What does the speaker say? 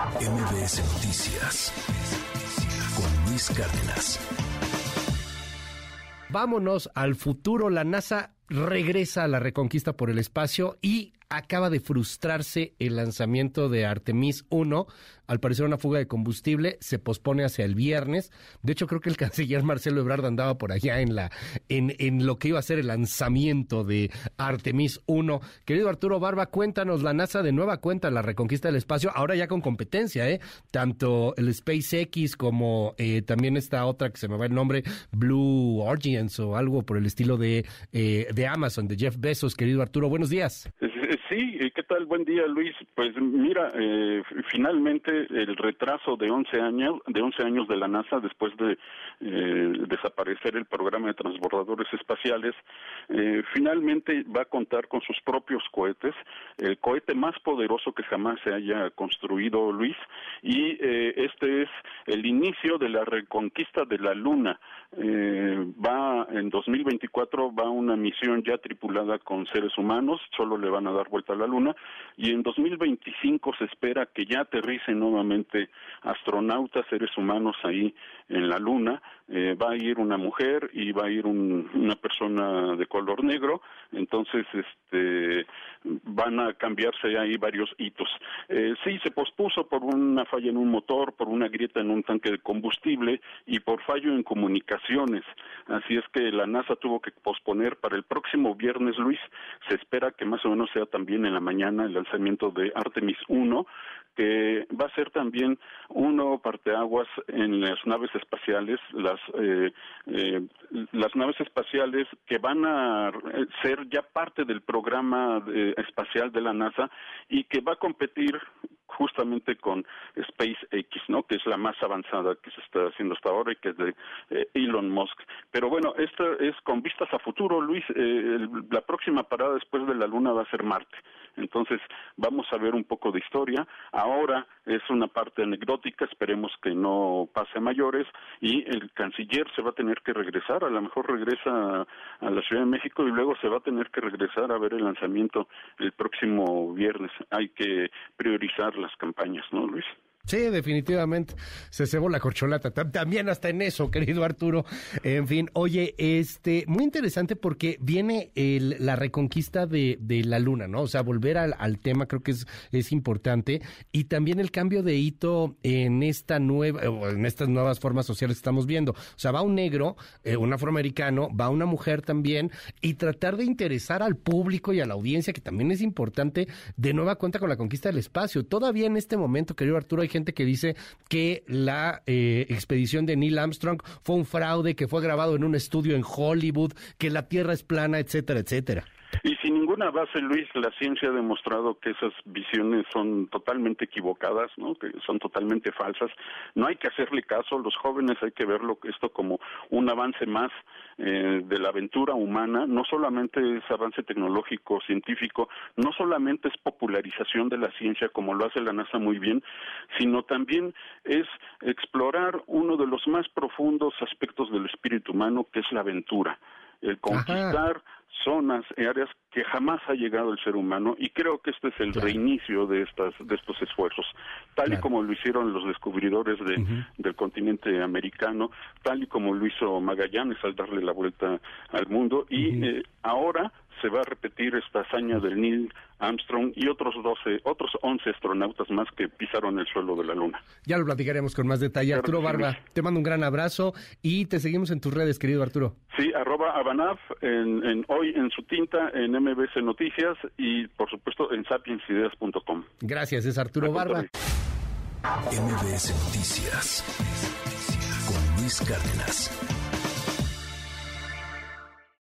MBS Noticias con Luis Cárdenas. Vámonos al futuro. La NASA regresa a la reconquista por el espacio y acaba de frustrarse el lanzamiento de Artemis 1 al parecer una fuga de combustible se pospone hacia el viernes. De hecho, creo que el canciller Marcelo Ebrard andaba por allá en la en, en lo que iba a ser el lanzamiento de Artemis 1. Querido Arturo Barba, cuéntanos la NASA de nueva cuenta la reconquista del espacio, ahora ya con competencia, ¿eh? Tanto el SpaceX como eh, también esta otra que se me va el nombre, Blue Origin o algo por el estilo de, eh, de Amazon, de Jeff Bezos. Querido Arturo, buenos días. Sí, ¿qué tal? Buen día, Luis. Pues mira, eh, finalmente el retraso de 11 años, de 11 años de la NASA después de eh, desaparecer el programa de transbordadores espaciales, eh, finalmente va a contar con sus propios cohetes, el cohete más poderoso que jamás se haya construido, Luis, y este es el inicio de la reconquista de la Luna. va en 2024 va una misión ya tripulada con seres humanos, solo le van a dar vuelta a la Luna y en 2025 se espera que ya aterricen nuevamente astronautas, seres humanos ahí en la Luna. Eh, va a ir una mujer y va a ir una persona de color negro, entonces este van a cambiarse ahí varios hitos. Eh, sí, se pospuso por una falla en un motor, por una grieta en un tanque de combustible y por fallo en comunicaciones. Así es que la NASA tuvo que posponer para el próximo viernes, Luis. Se espera que más o menos sea también en la mañana el lanzamiento de Artemis 1, que va a ser también uno parteaguas en las naves espaciales, las eh, eh, las naves espaciales que van a ser ya parte del programa eh, espacial de la NASA y que va a competir justamente con SpaceX, ¿no? Que es la más avanzada que se está haciendo hasta ahora y que es de eh, Elon Musk. Pero bueno, esto es con vistas a futuro, Luis. Eh, la próxima parada después de la Luna va a ser Marte. Entonces, vamos a ver un poco de historia. Ahora es una parte anecdótica, esperemos que no pase a mayores, y el canciller se va a tener que regresar, a lo mejor regresa a la Ciudad de México y luego se va a tener que regresar a ver el lanzamiento el próximo viernes. Hay que priorizar las campañas, ¿no, Luis? Sí, definitivamente. Se cebó la corcholata. También hasta en eso, querido Arturo. En fin, oye, este, muy interesante porque viene el, la reconquista de, de, la luna, ¿no? O sea, volver al, tema creo que es, es importante. Y también el cambio de hito en esta nueva, en estas nuevas formas sociales que estamos viendo. O sea, va un negro, eh, un afroamericano, va una mujer también, y tratar de interesar al público y a la audiencia, que también es importante, de nueva cuenta con la conquista del espacio. Todavía en este momento, querido Arturo, hay gente que dice que la eh, expedición de Neil Armstrong fue un fraude, que fue grabado en un estudio en Hollywood, que la Tierra es plana, etcétera, etcétera. Y sin ninguna base, Luis, la ciencia ha demostrado que esas visiones son totalmente equivocadas, ¿no? que son totalmente falsas. No hay que hacerle caso, los jóvenes hay que verlo esto como un avance más eh, de la aventura humana. No solamente es avance tecnológico, científico, no solamente es popularización de la ciencia como lo hace la NASA muy bien, sino también es explorar uno de los más profundos aspectos del espíritu humano, que es la aventura el conquistar zonas, áreas que jamás ha llegado el ser humano y creo que este es el reinicio de estas de estos esfuerzos, tal y como lo hicieron los descubridores de, del continente americano, tal y como lo hizo Magallanes al darle la vuelta al mundo y eh, ahora se va a repetir esta hazaña del Neil Armstrong y otros 12, otros 11 astronautas más que pisaron el suelo de la Luna. Ya lo platicaremos con más detalle. Arturo Barba, te mando un gran abrazo y te seguimos en tus redes, querido Arturo. Sí, arroba Abanaf, en, hoy en su tinta, en MBC Noticias y por supuesto en sapiensideas.com. Gracias, es Arturo Barba. MBS Noticias con Luis Cárdenas.